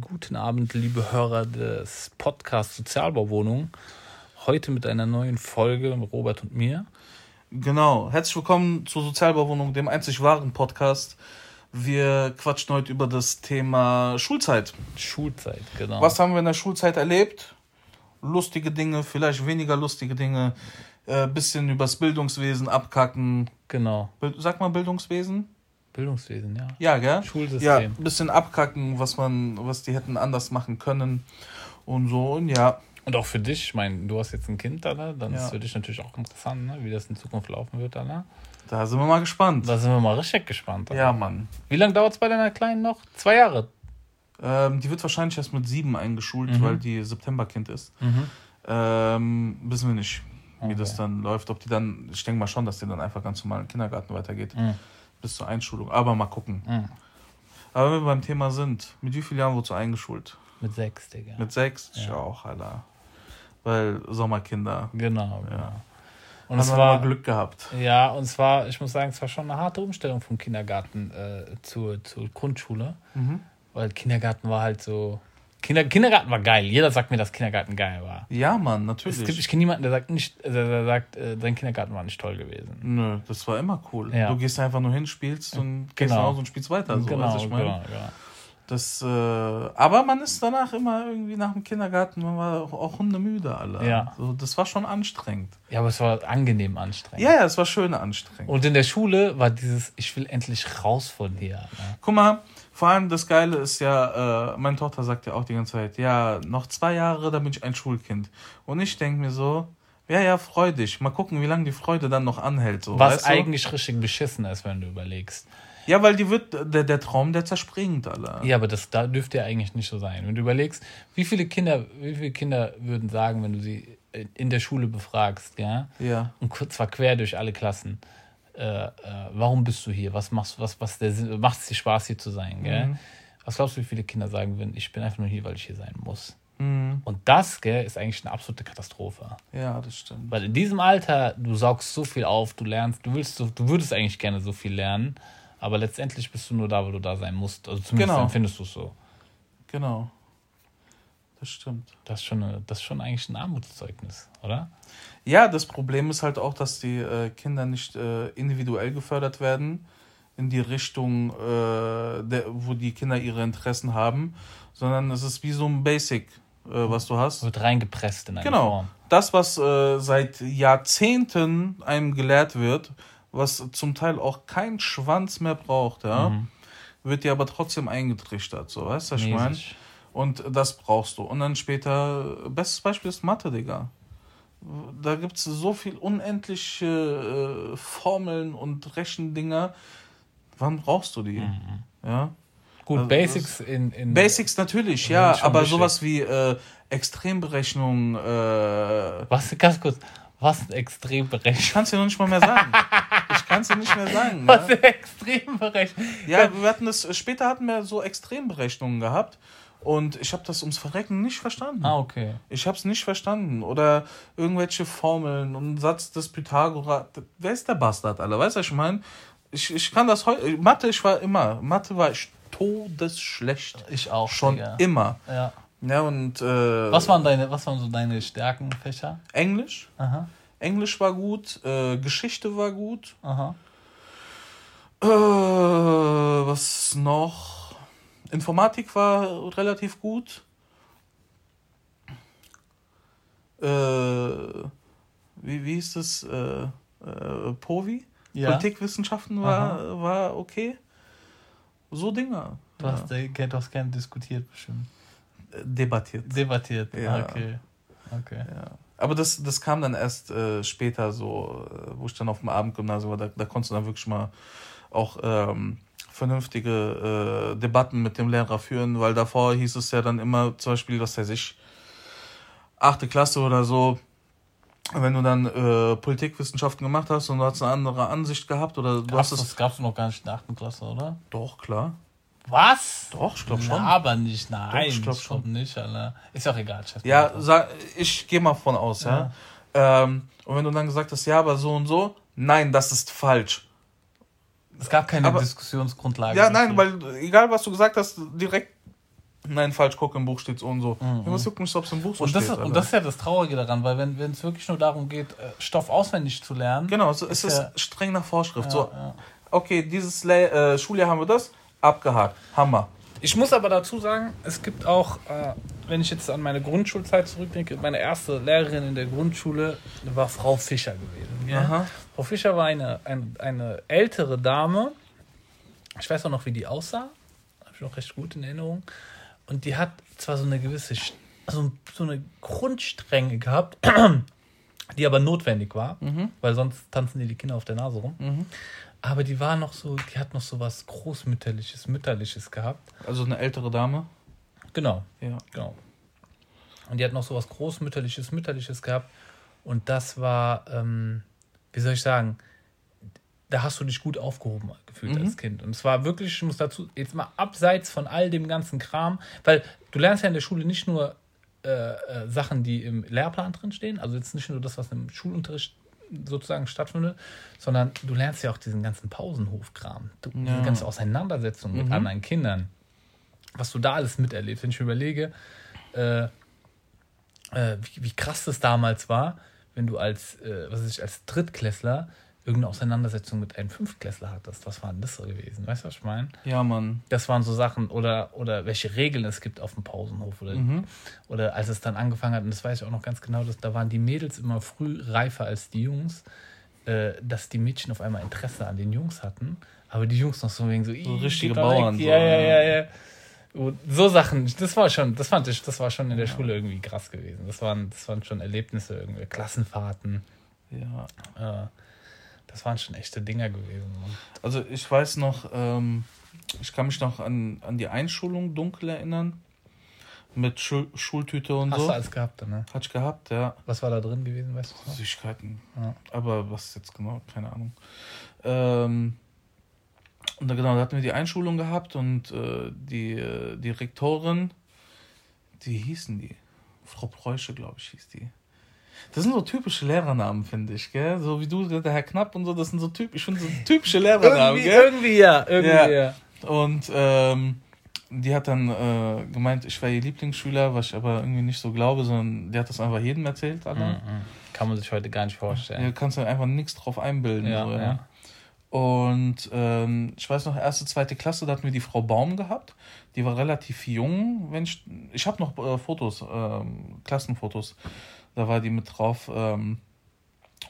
Guten Abend, liebe Hörer des Podcasts Sozialbauwohnung. Heute mit einer neuen Folge mit Robert und mir. Genau. Herzlich willkommen zur Sozialbauwohnung, dem einzig wahren Podcast. Wir quatschen heute über das Thema Schulzeit. Schulzeit, genau. Was haben wir in der Schulzeit erlebt? Lustige Dinge, vielleicht weniger lustige Dinge. Äh, bisschen übers Bildungswesen abkacken. Genau. Bild, sag mal Bildungswesen. Bildungswesen, ja. Ja, gell? Schulsystem. Ja, ein bisschen abkacken, was man, was die hätten anders machen können und so und ja. Und auch für dich, ich meine, du hast jetzt ein Kind, Alter, dann Ja. ist für dich natürlich auch interessant, ne? wie das in Zukunft laufen wird, Alter. Da sind wir mal gespannt. Da sind wir mal richtig gespannt. Alter. Ja, Mann. Wie lange dauert es bei deiner Kleinen noch? Zwei Jahre. Ähm, die wird wahrscheinlich erst mit sieben eingeschult, Mhm. weil die Septemberkind ist. Ähm, wissen wir nicht, wie das Okay. dann läuft. Ob die dann, ich denke mal schon, dass die dann einfach ganz normal im Kindergarten weitergeht. Mhm. Bis zur Einschulung. Aber mal gucken. Mhm. Aber wenn wir beim Thema sind, mit wie vielen Jahren wurdest du eingeschult? Mit sechs, Digga. Mit sechs? Ich Ja. auch, Alter. Weil Sommerkinder. Genau, genau. Ja. Und Haben es war Glück gehabt. Ja, und zwar, ich muss sagen, es war schon eine harte Umstellung vom Kindergarten äh, zur, zur Grundschule. Mhm. Weil Kindergarten war halt so. Kinder, Kindergarten war geil. Jeder sagt mir, dass Kindergarten geil war. Ja, Mann, Es natürlich. gibt, ich kenne niemanden, der sagt, nicht, der, der sagt äh, dein Kindergarten war nicht toll gewesen. Nö, das war immer cool. Ja. Du gehst einfach nur hin, spielst und gehst Genau. nach Hause und spielst weiter. So, genau, ich meine? genau, genau. Das, äh, aber man ist danach immer irgendwie nach dem Kindergarten, man war auch, auch hundemüde, alle. Ja. So, das war schon anstrengend. Ja, aber es war angenehm anstrengend. Ja, ja, es war schön anstrengend. Und in der Schule war dieses, ich will endlich raus von hier. Ne? Guck mal, vor allem das Geile ist ja, äh, meine Tochter sagt ja auch die ganze Zeit, ja, noch zwei Jahre, dann bin ich ein Schulkind. Und ich denke mir so, ja, ja, freu dich. Mal gucken, wie lange die Freude dann noch anhält. So, Was weißt du? eigentlich richtig beschissen ist, wenn du überlegst. Ja, weil die wird, der, der Traum, der zerspringt, alle. Ja, aber das da dürfte ja eigentlich nicht so sein. Wenn du überlegst, wie viele Kinder, wie viele Kinder würden sagen, wenn du sie äh, in der Schule befragst, ja, Ja. und kurz zwar quer durch alle Klassen, äh, äh, warum bist du hier? Was machst du, was, was der macht es dir Spaß hier zu sein, gell? Mhm. Was glaubst du, wie viele Kinder sagen würden, ich bin einfach nur hier, weil ich hier sein muss? Mhm. Und das, gell, ist eigentlich eine absolute Katastrophe. Ja, das stimmt. Weil in diesem Alter, du saugst so viel auf, du lernst, du willst so, du würdest eigentlich gerne so viel lernen, aber letztendlich bist du nur da, weil du da sein musst. Also zumindest Genau. empfindest du es so. Genau. Das stimmt. Das ist schon, eine, das ist schon eigentlich ein Armutszeugnis, oder? Ja, das Problem ist halt auch, dass die äh, Kinder nicht äh, individuell gefördert werden in die Richtung, äh, der, wo die Kinder ihre Interessen haben, sondern es ist wie so ein Basic, äh, was du hast. Wird reingepresst in eine Genau. Form. Das, was äh, seit Jahrzehnten einem gelehrt wird, was zum Teil auch kein Schwanz mehr braucht, ja, Mhm. wird dir aber trotzdem eingetrichtert, so, weißt du, was ich meine? Und das brauchst du. Und dann später, bestes Beispiel ist Mathe, Digga. Da gibt es so viel unendliche äh, Formeln und Rechendinger. Wann brauchst du die? Mhm. Ja? Gut, Also Basics in, in. Basics natürlich, Ja, ja, ist aber wichtig. sowas wie äh, Extremberechnung, äh, Was, ganz kurz, was ein Extremberechnung? ich kann es dir noch nicht mal mehr sagen. ich kann es dir nicht mehr sagen. Was Ne? eine Extremberechnung? Ja, wir hatten das, später hatten wir so Extremberechnungen gehabt und ich habe das ums Verrecken nicht verstanden. Ah, okay. Ich habe es nicht verstanden. Oder irgendwelche Formeln und Satz des Pythagoras. Wer ist der Bastard, Alter? Weißt du, was ich meine? Ich, ich kann das heute. Mathe, ich war immer. Mathe war ich todesschlecht. Ich auch. Schon Digga. immer. Ja. Ja, und. Äh, Was waren deine, was waren so deine Stärkenfächer? Englisch. Aha. Englisch war gut. Äh, Geschichte war gut. Aha. Äh, was noch? Informatik war relativ gut. Äh, wie, wie hieß das? Äh, äh, POVI? Ja. Politikwissenschaften war, war okay. So Dinger. Du hast, äh, du hast gerne diskutiert bestimmt. Ja. Debattiert. Debattiert. Ja. Okay. Okay. Ja. Aber das, das kam dann erst äh, später so, äh, wo ich dann auf dem Abendgymnasium war, da, da konntest du dann wirklich mal auch ähm, vernünftige äh, Debatten mit dem Lehrer führen, weil davor hieß es ja dann immer zum Beispiel, was weiß ich, achte Klasse oder so, wenn du dann äh, Politikwissenschaften gemacht hast und du hast eine andere Ansicht gehabt oder du Gab's, hast es... das gab's noch gar nicht in der 8. Klasse, oder? Doch, klar. Was? Doch, ich glaube schon. aber nicht, nein. Doch, ich ich glaub glaube schon. nicht, Alter. Ist auch egal. scheiß Ja, sag, ich gehe mal von aus, ja. Ähm, und wenn du dann gesagt hast, ja, aber so und so, nein, das ist falsch. Es gab keine aber- Diskussionsgrundlage. Ja, nein, weil egal was du gesagt hast, direkt Nein, falsch, guck, im Buch steht so und so. Mhm. Was juckt mich, ob es im Buch so und das steht? Ist, und das ist ja das Traurige daran, weil wenn es wirklich nur darum geht, äh, Stoff auswendig zu lernen. Genau, es ist, ist ja, streng nach Vorschrift. Ja, so, ja. okay, dieses Le äh, Schuljahr haben wir das, abgehakt. Hammer. Ich muss aber dazu sagen, es gibt auch, äh, wenn ich jetzt an meine Grundschulzeit zurückdenke, meine erste Lehrerin in der Grundschule war Frau Fischer gewesen. Ja? Frau Fischer war eine, eine, eine ältere Dame. Ich weiß auch noch, wie die aussah. Habe ich noch recht gut in Erinnerung. Und die hat zwar so eine gewisse, also so eine Grundstrenge gehabt, die aber notwendig war, mhm. weil sonst tanzen die die Kinder auf der Nase rum. Mhm. Aber die war noch so, die hat noch so was Großmütterliches, Mütterliches gehabt. Also eine ältere Dame? Genau. Ja. Genau. Und die hat noch so was Großmütterliches, Mütterliches gehabt. Und das war, ähm, wie soll ich sagen, da hast du dich gut aufgehoben gefühlt mhm. als Kind. Und es war wirklich, ich muss dazu, jetzt mal abseits von all dem ganzen Kram, weil du lernst ja in der Schule nicht nur äh, äh, Sachen, die im Lehrplan drin stehen, also jetzt nicht nur das, was im Schulunterricht sozusagen stattfindet, sondern du lernst ja auch diesen ganzen Pausenhofkram, du, ja. diese ganze Auseinandersetzung mhm. mit anderen Kindern, was du da alles miterlebst. Wenn ich überlege, äh, äh, wie, wie, krass das damals war, wenn du als, äh, was weiß ich, als Drittklässler irgendeine Auseinandersetzung mit einem Fünftklässler hattest. Was war denn das so gewesen? Weißt du, was ich meine? Ja, Mann. Das waren so Sachen, oder, oder welche Regeln es gibt auf dem Pausenhof. Oder, mhm. oder als es dann angefangen hat, und das weiß ich auch noch ganz genau, dass, da waren die Mädels immer früh reifer als die Jungs, äh, dass die Mädchen auf einmal Interesse an den Jungs hatten, aber die Jungs noch so wegen so, so richtige Bauern. Ja, ja, ja, ja. Und so Sachen, das war schon, das fand ich, das war schon in der ja. Schule irgendwie krass gewesen. Das waren, das waren schon Erlebnisse, irgendwie Klassenfahrten. Ja. Äh, das waren schon echte Dinger gewesen. Mann. Also ich weiß noch, ähm, ich kann mich noch an, an die Einschulung dunkel erinnern. Mit Schul Schultüte und Hast so. Hast du alles gehabt, ne? Hatte ich gehabt, ja. Was war da drin gewesen, weißt du? Süßigkeiten. Ja. Aber was jetzt genau, keine Ahnung. Ähm, und da, genau, da hatten wir die Einschulung gehabt und äh, die äh, Direktorin, die hießen die? Frau Preuße, glaube ich, hieß die. Das sind so typische Lehrernamen, finde ich, gell? So wie du, der Herr Knapp und so, das sind so typisch, ich finde so typische Lehrernamen, irgendwie, gell? Irgendwie ja, irgendwie ja. ja. Und ähm, die hat dann äh, gemeint, ich wäre ihr Lieblingsschüler, was ich aber irgendwie nicht so glaube, sondern die hat das einfach jedem erzählt, Alter. Mhm. Kann man sich heute gar nicht vorstellen. Ja, kannst du einfach nichts drauf einbilden. Ja, so, ja. ja. Und ähm, ich weiß noch, erste, zweite Klasse, da hatten wir die Frau Baum gehabt. Die war relativ jung. Wenn ich ich habe noch äh, Fotos, äh, Klassenfotos da war die mit drauf. Ähm,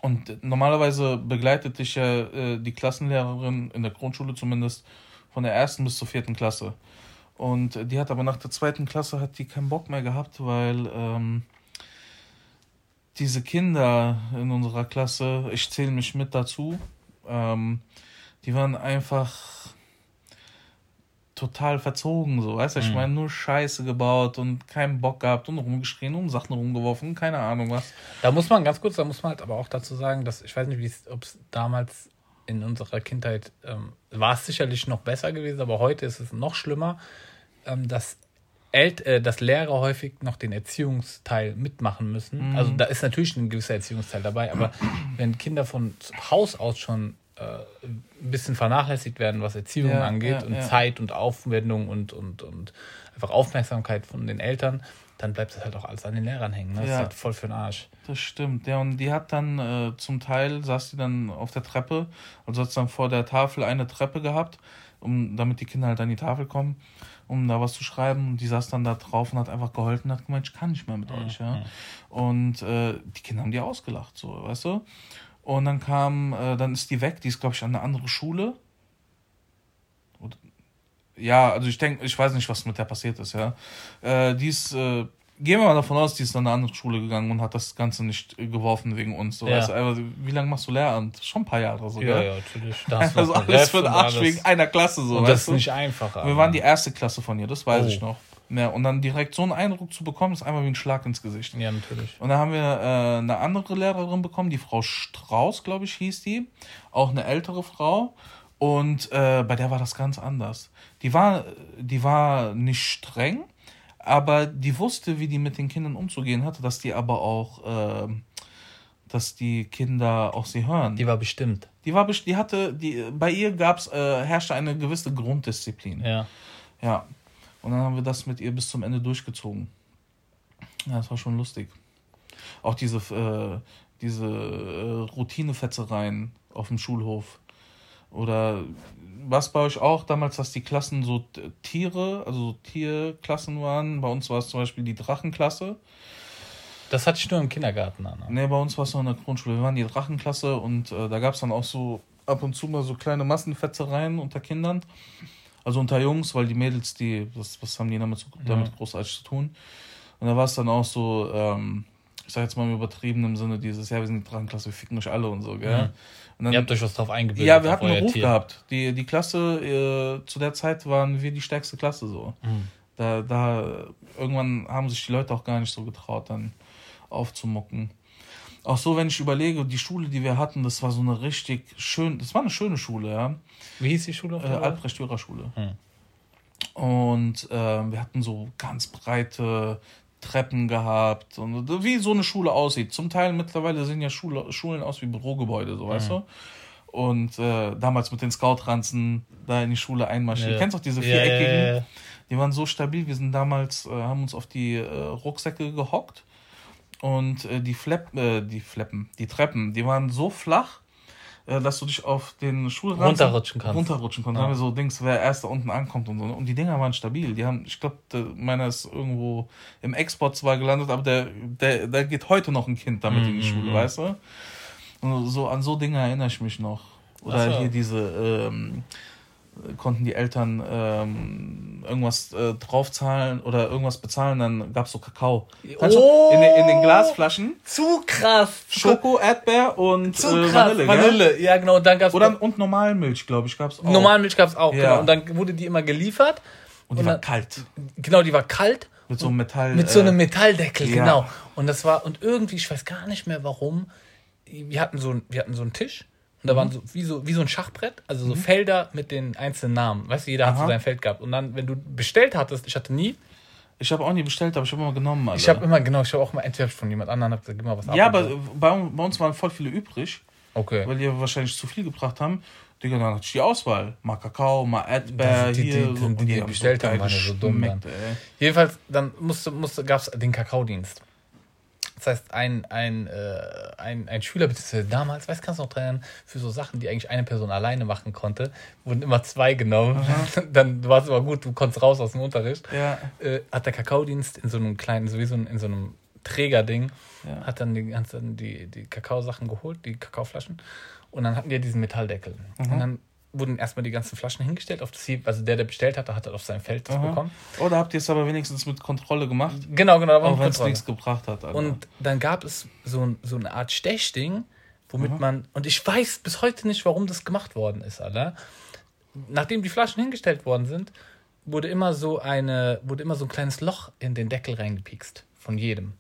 und normalerweise begleitet dich ja äh, die Klassenlehrerin, in der Grundschule zumindest, von der ersten bis zur vierten Klasse. Und die hat aber nach der zweiten Klasse hat die keinen Bock mehr gehabt, weil ähm, diese Kinder in unserer Klasse, ich zähle mich mit dazu, ähm, die waren einfach total verzogen, so, weißt du? Ich mhm. meine, nur Scheiße gebaut und keinen Bock gehabt und rumgeschrien und Sachen rumgeworfen, keine Ahnung was. Da muss man ganz kurz, da muss man halt aber auch dazu sagen, dass ich weiß nicht, ob es damals in unserer Kindheit ähm, war es sicherlich noch besser gewesen, aber heute ist es noch schlimmer, ähm, dass El äh, dass Lehrer häufig noch den Erziehungsteil mitmachen müssen. Mhm. Also da ist natürlich ein gewisser Erziehungsteil dabei, aber wenn Kinder von Haus aus schon ein bisschen vernachlässigt werden, was Erziehung ja, angeht ja, und ja. Zeit und Aufwendung und, und, und einfach Aufmerksamkeit von den Eltern, dann bleibt das halt auch alles an den Lehrern hängen. Ne? Das ist halt voll für den Arsch. Das stimmt. Ja, und die hat dann äh, zum Teil, saß die dann auf der Treppe, also hat dann vor der Tafel eine Treppe gehabt, um, damit die Kinder halt an die Tafel kommen, um da was zu schreiben. Und die saß dann da drauf und hat einfach geholfen und hat gemeint, ich kann nicht mehr mit euch. Ja? Und äh, die Kinder haben die ausgelacht, so, weißt du? Und dann kam, äh, dann ist die weg, die ist, glaube ich, an eine andere Schule. Oder, ja, also ich denke, ich weiß nicht, was mit der passiert ist, ja. Äh, die ist, äh, gehen wir mal davon aus, die ist an eine andere Schule gegangen und hat das Ganze nicht geworfen wegen uns. So, ja. also, wie lange machst du Lehramt? Schon ein paar Jahre so, Ja, ja, natürlich. Da hast also alles für den Arsch wegen einer Klasse so. Und das ist nicht einfach. Wir waren die erste Klasse von ihr, das weiß oh. ich noch. Ja, und dann direkt so einen Eindruck zu bekommen, ist einfach wie ein Schlag ins Gesicht. Ja, natürlich. Und dann haben wir äh, eine andere Lehrerin bekommen, die Frau Strauß, glaube ich, hieß die. Auch eine ältere Frau. Und äh, bei der war das ganz anders. Die war, die war nicht streng, aber die wusste, wie die mit den Kindern umzugehen hatte, dass die aber auch, äh, dass die Kinder auch sie hören. Die war bestimmt. Die war, die hatte, die, bei ihr gab's, äh, herrschte eine gewisse Grunddisziplin. Ja. Ja. Und dann haben wir das mit ihr bis zum Ende durchgezogen. Ja, das war schon lustig. Auch diese, äh, diese äh, Routinefetzereien auf dem Schulhof. Oder was bei euch auch damals, dass die Klassen so Tiere, also Tierklassen waren? Bei uns war es zum Beispiel die Drachenklasse. Das hatte ich nur im Kindergarten an. Ne, bei uns war es noch in der Grundschule. Wir waren die Drachenklasse und äh, da gab es dann auch so ab und zu mal so kleine Massenfetzereien unter Kindern. Also unter Jungs, weil die Mädels, die, was, was haben die damit, damit ja. großartig zu tun? Und da war es dann auch so, ähm, ich sag jetzt mal im übertriebenen Sinne, dieses, ja, wir sind die Drachenklasse, wir ficken euch alle und so, gell? Mhm. Und dann, Ihr habt euch was drauf eingebildet. Ja, wir hatten einen Ruf Tier. gehabt. Die, die Klasse, äh, zu der Zeit waren wir die stärkste Klasse so. Mhm. Da, da, irgendwann haben sich die Leute auch gar nicht so getraut, dann aufzumucken. Auch so, wenn ich überlege, die Schule, die wir hatten, das war so eine richtig schön, das war eine schöne Schule, ja. Wie hieß die Schule? Äh, Albrecht-Dürer-Schule. Hm. Und äh, wir hatten so ganz breite Treppen gehabt und wie so eine Schule aussieht. Zum Teil mittlerweile sehen ja Schule, Schulen aus wie Bürogebäude, so mhm. weißt du. Und äh, damals mit den Scoutranzen da in die Schule einmarschiert. Ja. Du kennst auch diese viereckigen? Ja, ja, die waren so stabil. Wir sind damals, äh, haben uns auf die äh, Rucksäcke gehockt und äh, die Flepp, äh, die Fleppen, die Treppen, die waren so flach, äh, dass du dich auf den Schulranzen runterrutschen kannst. Runterrutschen kannst. Ja. Dann haben wir so Dings, wer erst da unten ankommt und so. Und die Dinger waren stabil. Die haben, ich glaube, meiner ist irgendwo im Export zwar gelandet, aber der, der, der geht heute noch ein Kind damit mhm. in die Schule, mhm. weißt du? Und so an so Dinge erinnere ich mich noch. Oder so. hier diese ähm, konnten die Eltern ähm, irgendwas äh, draufzahlen oder irgendwas bezahlen, dann gab es so Kakao. Oh, in, den, in den Glasflaschen. Zu krass. Schoko, Erdbeer und zu äh, krass. Vanille. Vanille, ja genau. Und dann gab's oder und Normalmilch, glaube ich, gab es auch. Normalmilch gab es auch, ja. genau. Und dann wurde die immer geliefert. Und die und war dann, kalt. Genau, die war kalt. Mit so einem Metall. Mit so einem äh, Metalldeckel, ja. genau. Und das war und irgendwie, ich weiß gar nicht mehr warum. Wir hatten so, wir hatten so einen Tisch und da mhm. waren so wie, so wie so ein Schachbrett, also so mhm. Felder mit den einzelnen Namen. Weißt du, jeder Aha. hat so sein Feld gehabt. Und dann, wenn du bestellt hattest, ich hatte nie. Ich habe auch nie bestellt, aber ich habe immer genommen. Alter. Ich habe immer, genau, ich habe auch mal entweder von jemand anderem, hab gesagt, gib mal was ab. Ja, aber bei, bei, uns waren voll viele übrig. Okay. Weil die wahrscheinlich zu viel gebracht haben. Digga, dann hatte ich die Auswahl. Mal Kakao, mal Erdbeer, die, hier. Die, die, die, die bestellt haben, waren so dumm. Dann. Jedenfalls, dann musste, musste, gab es den Kakaodienst. Das heißt, ein, ein, äh, ein, ein Schüler, beziehungsweise damals, weiß kannst du noch dran, für so Sachen, die eigentlich eine Person alleine machen konnte, wurden immer zwei genommen. Aha. Dann war es immer gut, du konntest raus aus dem Unterricht. Ja. Äh, hat der Kakaodienst in so einem kleinen, sowieso in so einem Trägerding, ja. hat dann die ganzen die, die Kakaosachen geholt, die Kakaoflaschen. Und dann hatten die diesen Metalldeckel. Mhm. Und dann wurden erstmal die ganzen Flaschen hingestellt. Auf das, also der, der bestellt hatte, hat das auf sein Feld das bekommen. Oder habt ihr es aber wenigstens mit Kontrolle gemacht? Genau, genau. Auch wenn es nichts gebracht hat. Alter. Und dann gab es so, so eine Art Stechding, womit Aha. man, und ich weiß bis heute nicht, warum das gemacht worden ist, Alter. Nachdem die Flaschen hingestellt worden sind, wurde immer so eine, wurde immer so ein kleines Loch in den Deckel reingepikst. Von jedem.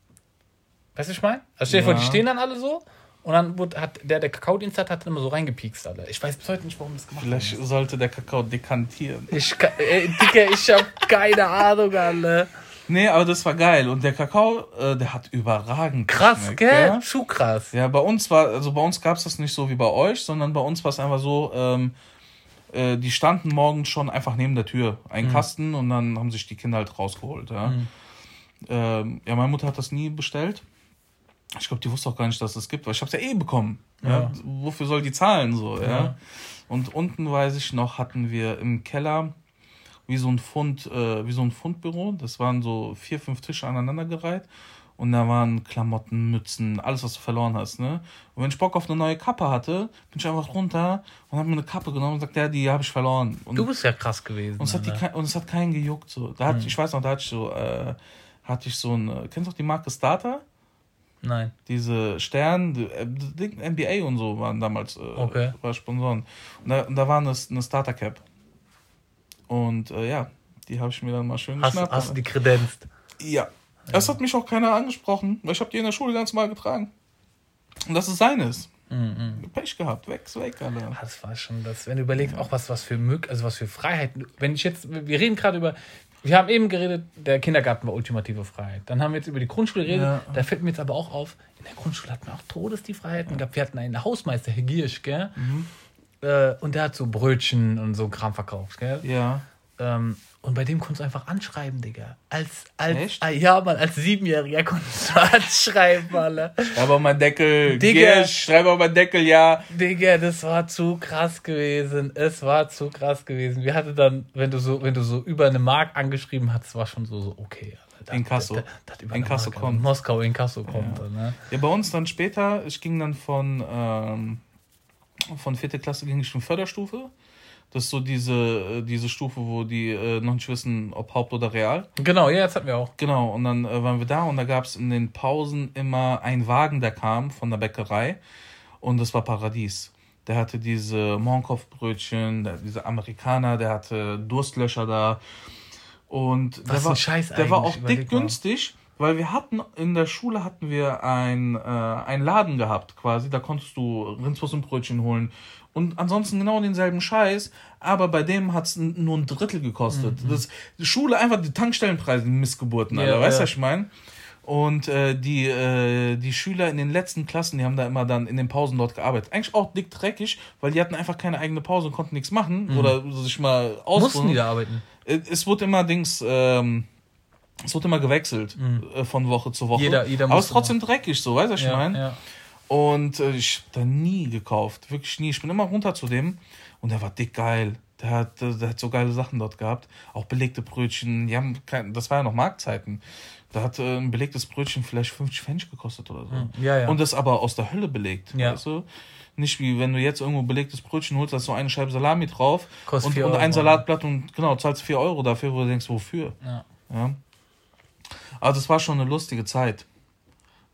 Weißt du, was ich meine? Also stell dir ja. vor, die stehen dann alle so und dann wurde, hat der, der Kakao-Dienst hat, hat immer so reingepiekst, Alter. Ich weiß bis heute nicht, warum das gemacht Vielleicht haben. sollte der Kakao dekantieren. Ich, äh, Digga, ich hab keine Ahnung, Alter. Nee, aber das war geil. Und der Kakao, äh, der hat überragend Krass, geschmeckt, gell? Ja? Zu krass. Ja, bei uns war, also bei uns gab es das nicht so wie bei euch, sondern bei uns war es einfach so, ähm, äh, die standen morgens schon einfach neben der Tür, ein mhm. Kasten, und dann haben sich die Kinder halt rausgeholt. Ja, mhm. ähm, ja meine Mutter hat das nie bestellt. Ich glaube, die wusste auch gar nicht, dass es das gibt, weil ich habe es ja eh bekommen. Ja. ja. Wofür soll die zahlen so, ja? ja? Und unten weiß ich noch, hatten wir im Keller wie so ein Fund, äh, wie so ein Fundbüro. Das waren so vier, fünf Tische aneinandergereiht. Und da waren Klamotten, Mützen, alles, was du verloren hast, ne? Und wenn ich Bock auf eine neue Kappe hatte, bin ich einfach runter und habe mir eine Kappe genommen und sagt, ja, die habe ich verloren. Und, du bist ja krass gewesen. Und es hat, die, und es hat keinen gejuckt, so. Da hat, hm. Ich weiß noch, da hatte ich so, äh, hatte ich so ein, äh, kennst du auch die Marke Starter? Nein. Diese Stern, die, die NBA und so waren damals äh, okay. war Sponsoren. Und da, da war eine, eine Starter Cap. Und äh, ja, die habe ich mir dann mal schön hast, geschnappt. Hast du die kredenzt? Ja. Das hat mich auch keiner angesprochen, weil ich habe die in der Schule ganz mal getragen. Und das ist seines. Mhm. Pech gehabt, weg, weg, alle. Das war schon das, wenn du überlegst, ja. auch was, was für Mög also was für Freiheit. Wenn ich jetzt, wir reden gerade über, wir haben eben geredet, der Kindergarten war ultimative Freiheit. Dann haben wir jetzt über die Grundschule geredet. Ja. Da fällt mir jetzt aber auch auf, in der Grundschule hatten wir auch Todes die Freiheiten ja. gehabt. Wir hatten einen Hausmeister, Herr Giersch, gell? Mhm. Äh, und der hat so Brötchen und so Kram verkauft, gell? Ja. Ähm, Und bei dem konntest du einfach anschreiben, Digga. Als, als, Echt? Ah, ja, man, als Siebenjähriger konntest du anschreiben, Alter. Schreib auf meinen Deckel, Digga. schreib auf meinen Deckel, ja. Digga, das war zu krass gewesen. Es war zu krass gewesen. Wir hatten dann, wenn du so, wenn du so über eine Mark angeschrieben hast, war schon so, so okay. Das, das Inkasso Mark, kommt. Moskau Inkasso kommt. Ja. Ne? ja, bei uns dann später, ich ging dann von, ähm, von vierte Klasse ging ich in Förderstufe. Das ist so diese, äh, diese Stufe, wo die äh, noch nicht wissen, ob Haupt oder Real. Genau, ja, jetzt hatten wir auch. Genau, und dann äh, waren wir da und da gab es in den Pausen immer einen Wagen, der kam von der Bäckerei und das war Paradies. Der hatte diese Mohrenkopfbrötchen, diese Amerikaner, der hatte Durstlöscher da. Und Was der war, Scheiß der war auch dick günstig, weil wir hatten in der Schule hatten wir ein, äh, einen Laden gehabt quasi, da konntest du Rindswurst und Brötchen holen und ansonsten genau denselben Scheiß, aber bei dem hat es nur ein Drittel gekostet. Mhm. Das, die Schule einfach die Tankstellenpreise, die Missgeburten, Alter, ja, weißt du, ja. was ich meine? Und äh, die, äh, die Schüler in den letzten Klassen, die haben da immer dann in den Pausen dort gearbeitet. Eigentlich auch dick dreckig, weil die hatten einfach keine eigene Pause und konnten nichts machen mhm. oder sich mal ausruhen. Mussten die da arbeiten? Äh, es wurde immer Dings, ähm, es wurde immer gewechselt mhm. Äh, von Woche zu Woche. Jeder, jeder Aber es ist trotzdem machen. dreckig so, weißt du, was ich ja, meine? Ja. Und äh, ich habe da nie gekauft. Wirklich nie. Ich bin immer runter zu dem und der war dick geil. Der hat, der hat so geile Sachen dort gehabt. Auch belegte Brötchen. Die haben kein, das war ja noch Marktzeiten. Da hat äh, ein belegtes Brötchen vielleicht 50 Pfennig gekostet oder so. Hm, ja, ja. Und das aber aus der Hölle belegt. Ja. Weißt du? Nicht wie wenn du jetzt irgendwo belegtes Brötchen holst, da ist so eine Scheibe Salami drauf Kostet und, und ein Salatblatt und genau, zahlst 4 Euro dafür, wo du denkst, wofür? Ja. ja. Also das war schon eine lustige Zeit.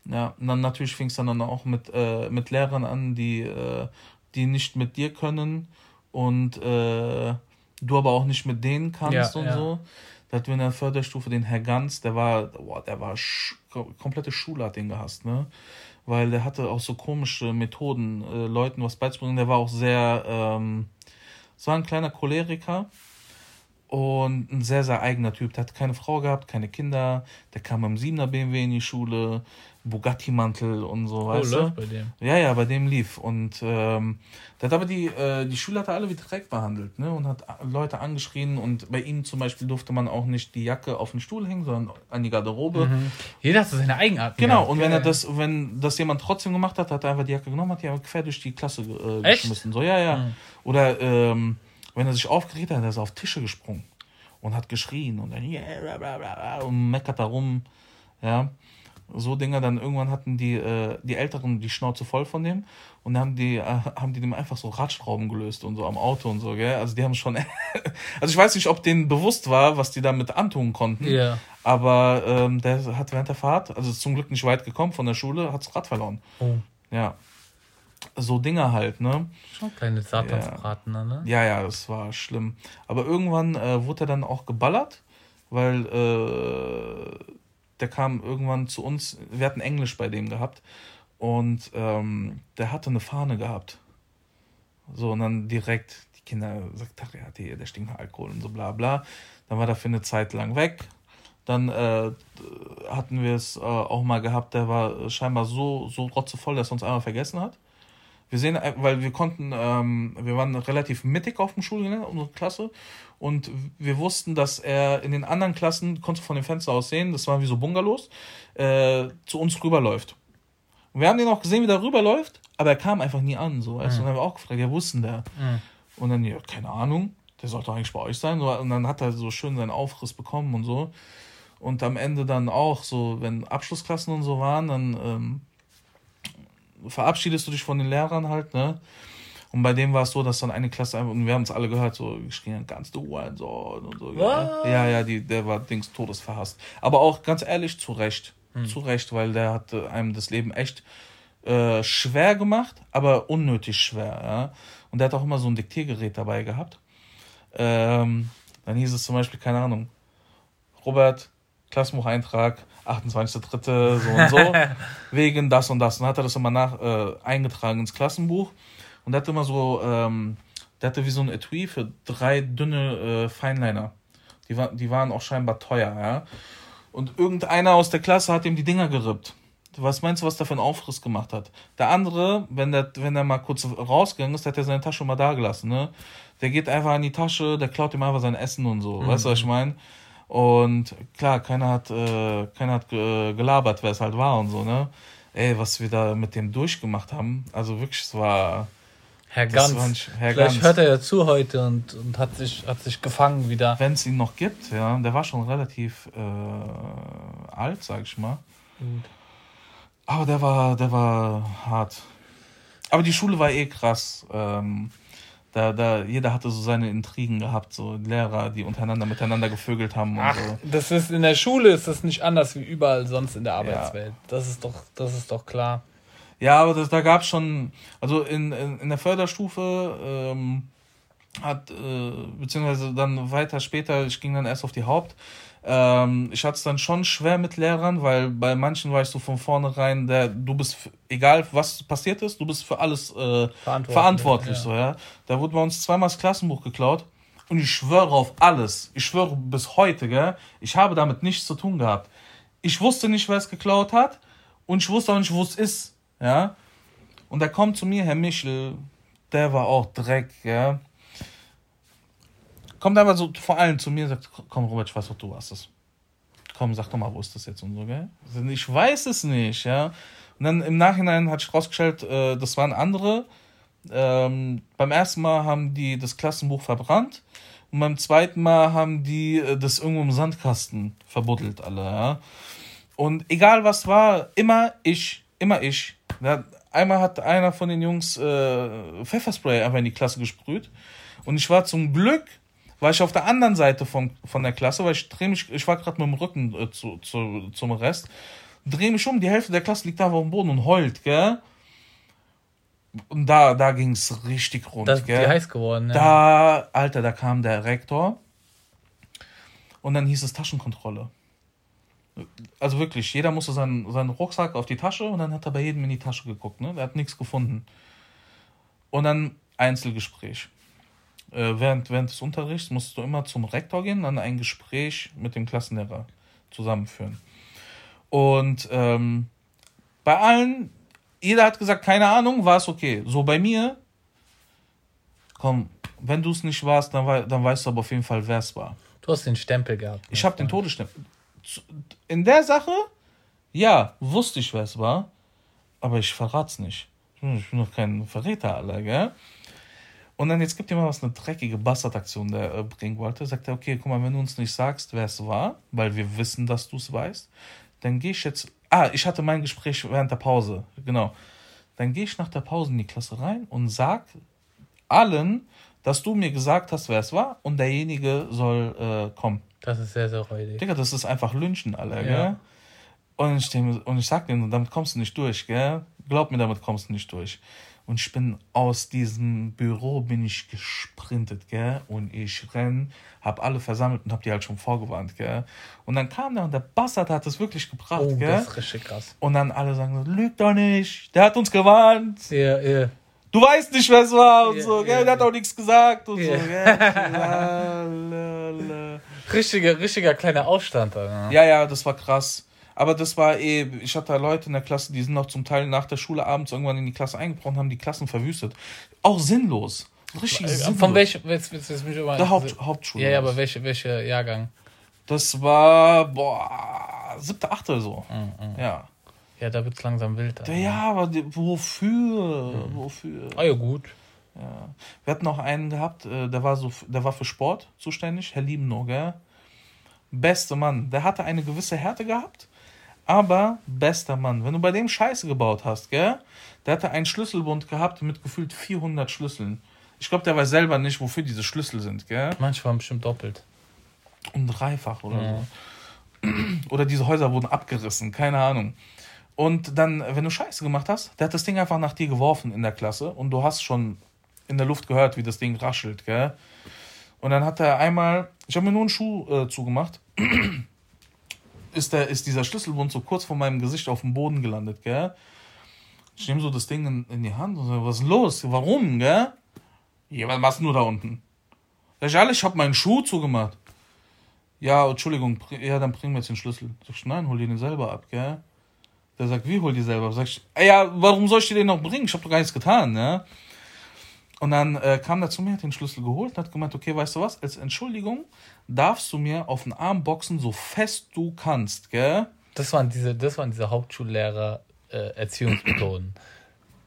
Ja, und dann natürlich fing es dann auch mit, äh, mit Lehrern an, die, äh, die nicht mit dir können und äh, du aber auch nicht mit denen kannst ja, und ja. so. Da hatten wir in der Förderstufe den Herr Ganz, der war, boah, der war sch komplette Schule hat den gehasst, ne? Weil der hatte auch so komische Methoden, äh, Leuten was beizubringen. Der war auch sehr, ähm, es war ein kleiner Choleriker und ein sehr, sehr eigener Typ. Der hat keine Frau gehabt, keine Kinder. Der kam im 7er BMW in die Schule. Bugatti-Mantel und so, oh, weißt läuft du? bei dem. Ja, ja, bei dem lief. Und ähm, der hat aber die, äh, die Schüler hat alle wie Dreck behandelt, ne? Und hat Leute angeschrien und bei ihm zum Beispiel durfte man auch nicht die Jacke auf den Stuhl hängen, sondern an die Garderobe. Mhm. Jeder hat so seine Eigenart. Genau, gehabt. und wenn er das, wenn das jemand trotzdem gemacht hat, hat er einfach die Jacke genommen, hat die einfach quer durch die Klasse äh, geschmissen. So, ja, ja. Mhm. Oder ähm, wenn er sich aufgeregt hat, er ist auf Tische gesprungen und hat geschrien und dann yeah, und meckert da rum. Ja so Dinger, dann irgendwann hatten die, äh, die Älteren die Schnauze voll von dem und dann haben die, äh, haben die dem einfach so Radschrauben gelöst und so am Auto und so, gell? Also die haben schon, also ich weiß nicht, ob denen bewusst war, was die damit antun konnten, yeah. aber ähm, der hat während der Fahrt, also zum Glück nicht weit gekommen von der Schule, hat das Rad verloren. Oh. Ja. So Dinger halt, ne? Schon kleine Satansbraten, ja. ne? Ja, ja, das war schlimm. Aber irgendwann äh, wurde er dann auch geballert, weil äh, der kam irgendwann zu uns, wir hatten Englisch bei dem gehabt und ähm, der hatte eine Fahne gehabt. So, und dann direkt, die Kinder sagt, ach ja, der, der stinkt nach Alkohol und so bla bla. Dann war der für eine Zeit lang weg. Dann äh, hatten wir es äh, auch mal gehabt, der war scheinbar so, so rotzevoll, dass er uns einmal vergessen hat. Wir sehen, äh, weil wir konnten, ähm, wir waren relativ mittig auf dem Schulgelände, unsere Klasse, und wir wussten, dass er in den anderen Klassen, konntest du von dem Fenster aus sehen, das waren wie so Bungalows, äh, zu uns rüberläuft. Und wir haben den auch gesehen, wie der rüberläuft, aber er kam einfach nie an. So. Mhm. Und dann haben wir auch gefragt, ja, wo ist denn der? Mhm. Und dann, ja, keine Ahnung, der sollte eigentlich bei euch sein. Und dann hat er so schön seinen Aufriss bekommen und so. Und am Ende dann auch, so, wenn Abschlussklassen und so waren, dann ähm, verabschiedest du dich von den Lehrern halt, ne? Und bei dem war es so, dass dann eine Klasse einfach, und wir haben es alle gehört, so geschrien, ganz du Hurensohn und so. Ja, ja, ja die, der war Dings todesverhasst. Aber auch ganz ehrlich, zu Recht. Hm. Zu Recht, weil der hat einem das Leben echt äh, schwer gemacht, aber unnötig schwer. Ja? Und der hat auch immer so ein Diktiergerät dabei gehabt. Ähm, dann hieß es zum Beispiel, keine Ahnung, Robert, Klassenbucheintrag, 28.3. so und so, wegen das und das. Und dann hat er das immer nach, äh, eingetragen ins Klassenbuch. Und der hatte immer so, ähm, der hatte wie so ein Etui für drei dünne äh, Feinliner. Die, war, die waren auch scheinbar teuer, ja. Und irgendeiner aus der Klasse hat ihm die Dinger gerippt. Was meinst du, was der für einen Aufriss gemacht hat? Der andere, wenn der, wenn der mal kurz rausgegangen ist, hat er seine Tasche mal da gelassen, ne? Der geht einfach in die Tasche, der klaut ihm einfach sein Essen und so. Mhm. Weißt du, was ich meine? Und klar, keiner hat, äh, keiner hat äh, gelabert, wer es halt war und so, ne? Ey, was wir da mit dem durchgemacht haben, also wirklich, es war. Herr Ganz. Nicht, Herr Vielleicht Ganz. hört er ja zu heute und, und hat, sich, hat sich gefangen wieder. Wenn es ihn noch gibt, ja. Der war schon relativ äh, alt, sag ich mal. Gut. Aber der war, der war hart. Aber die Schule war eh krass. Ähm, da, da, jeder hatte so seine Intrigen gehabt, so Lehrer, die untereinander miteinander gevögelt haben Ach, so. Das ist in der Schule ist das nicht anders wie überall sonst in der Arbeitswelt. Ja. Das ist doch, das ist doch klar. Ja, aber das, da gab es schon, also in, in, in der Förderstufe ähm, hat, äh, beziehungsweise dann weiter später, ich ging dann erst auf die Haupt, ähm, ich hatte es dann schon schwer mit Lehrern, weil bei manchen war ich so von vornherein, der, du bist, egal was passiert ist, du bist für alles äh, verantwortlich, verantwortlich ja. so, ja. Da wurde bei uns zweimal das Klassenbuch geklaut und ich schwöre auf alles. Ich schwöre bis heute, gell, ich habe damit nichts zu tun gehabt. Ich wusste nicht, wer es geklaut hat und ich wusste auch nicht, wo es ist, ja. Und da kommt zu mir Herr Michel, der war auch Dreck, ja kommt aber so vor allem zu mir und sagt, komm Robert, ich weiß doch, du warst es. Komm, sag doch mal, wo ist das jetzt und so, gell? Ich weiß es nicht, ja. Und dann im Nachhinein hat sich rausgestellt, äh, das waren andere. Ähm, beim ersten Mal haben die das Klassenbuch verbrannt und beim zweiten Mal haben die äh, das irgendwo im Sandkasten verbuddelt, alle, ja. Und egal was war, immer ich, immer ich. Ja, einmal hat einer von den Jungs äh, Pfefferspray einfach in die Klasse gesprüht und ich war zum Glück war ich auf der anderen Seite von, von der Klasse, weil ich drehe mich, ich war gerade mit dem Rücken äh, zu, zu, zum Rest, drehe mich um, die Hälfte der Klasse liegt da auf dem Boden und heult, gell? Und da, da ging es richtig rund, das gell? ist heiß geworden, ja. Da, Alter, da kam der Rektor und dann hieß es Taschenkontrolle. Also wirklich, jeder musste seinen, seinen Rucksack auf die Tasche und dann hat er bei jedem in die Tasche geguckt, ne? Er hat nichts gefunden. Und dann Einzelgespräch während, während des Unterrichts musst du immer zum Rektor gehen, dann ein Gespräch mit dem Klassenlehrer zusammenführen. Und ähm, bei allen, jeder hat gesagt, keine Ahnung, war es okay. So bei mir, komm, wenn du es nicht warst, dann, dann weißt du aber auf jeden Fall, wer es war. Du hast den Stempel gehabt. Ich habe den Todesstempel. In der Sache, ja, wusste ich, wer es war, aber ich verrat's nicht. Ich bin noch kein Verräter, Alter, gell? Und dann jetzt gibt mal was eine dreckige Bastardaktion, der äh, bringen wollte. Sagt er, okay, guck mal, wenn du uns nicht sagst, wer es war, weil wir wissen, dass du es weißt, dann gehe ich jetzt. Ah, ich hatte mein Gespräch während der Pause, genau. Dann gehe ich nach der Pause in die Klasse rein und sag allen, dass du mir gesagt hast, wer es war und derjenige soll äh, kommen. Das ist sehr, sehr räudig. Digga, das ist einfach Lynchen, Alter, ja. gell? Und ich, und ich sag denen, damit kommst du nicht durch, gell? Glaub mir, damit kommst du nicht durch. Und ich bin aus diesem Büro bin ich gesprintet, gell? Und ich renn, hab alle versammelt und hab die halt schon vorgewarnt, gell? Und dann kam der und der Bastard hat es wirklich gebracht, oh, gell? Das ist richtig krass. Und dann alle sagen so, lüg doch nicht, der hat uns gewarnt. Ja, yeah, ja. Yeah. Du weißt nicht, wer es war und yeah, so, gell? Der hat auch nichts gesagt und so, gell? richtiger, richtiger kleiner Aufstand. Da, ne? Ja, ja, das war krass. Aber das war eh, ich hatte da Leute in der Klasse, die sind noch zum Teil nach der Schule abends irgendwann in die Klasse eingebrochen, haben die Klassen verwüstet. Auch sinnlos. Richtig äh, sinnlos. Von welchem, jetzt, jetzt, jetzt mich der Haupt, Hauptschule. Ja, ja, aber welcher welche Jahrgang? Das war, boah, siebte, achte so. Mhm, mhm. Ja. Ja, da wird es langsam wild. Ja, ja, aber die, wofür? Mhm. Wofür? Ah ja, gut. Ja. Wir hatten noch einen gehabt, äh, der war so, der war für Sport zuständig, Herr Liebenow, gell? Beste Mann. Der hatte eine gewisse Härte gehabt, aber bester Mann, wenn du bei dem Scheiße gebaut hast, gell? Der hatte einen Schlüsselbund gehabt mit gefühlt 400 Schlüsseln. Ich glaube, der weiß selber nicht, wofür diese Schlüssel sind, gell? Manche waren bestimmt doppelt. Und dreifach oder ja. so. Oder diese Häuser wurden abgerissen, keine Ahnung. Und dann, wenn du Scheiße gemacht hast, der hat das Ding einfach nach dir geworfen in der Klasse und du hast schon in der Luft gehört, wie das Ding raschelt, gell? Und dann hat er einmal, ich habe mir nur einen Schuh äh, zugemacht ist, der, ist dieser Schlüsselbund so kurz vor meinem Gesicht auf dem Boden gelandet, gell? Ich nehme so das Ding in, in die Hand und so, was ist los? Warum, gell? Ja, was machst du da unten? Sag ich, alles, ich hab meinen Schuh zugemacht. Ja, Entschuldigung, ja, dann bringen wir jetzt den Schlüssel. Sag ich, nein, hol dir den selber ab, gell? Der sagt, wie hol die selber? Sag ich, ja, warum soll ich dir den noch bringen? Ich habe doch gar nichts getan, ne? Und dann äh, kam er zu mir, hat den Schlüssel geholt und hat gemeint, okay, weißt du was, als Entschuldigung darfst du mir auf den Arm boxen, so fest du kannst, gell? Das waren diese, das waren diese Hauptschullehrer äh, Erziehungsmethoden.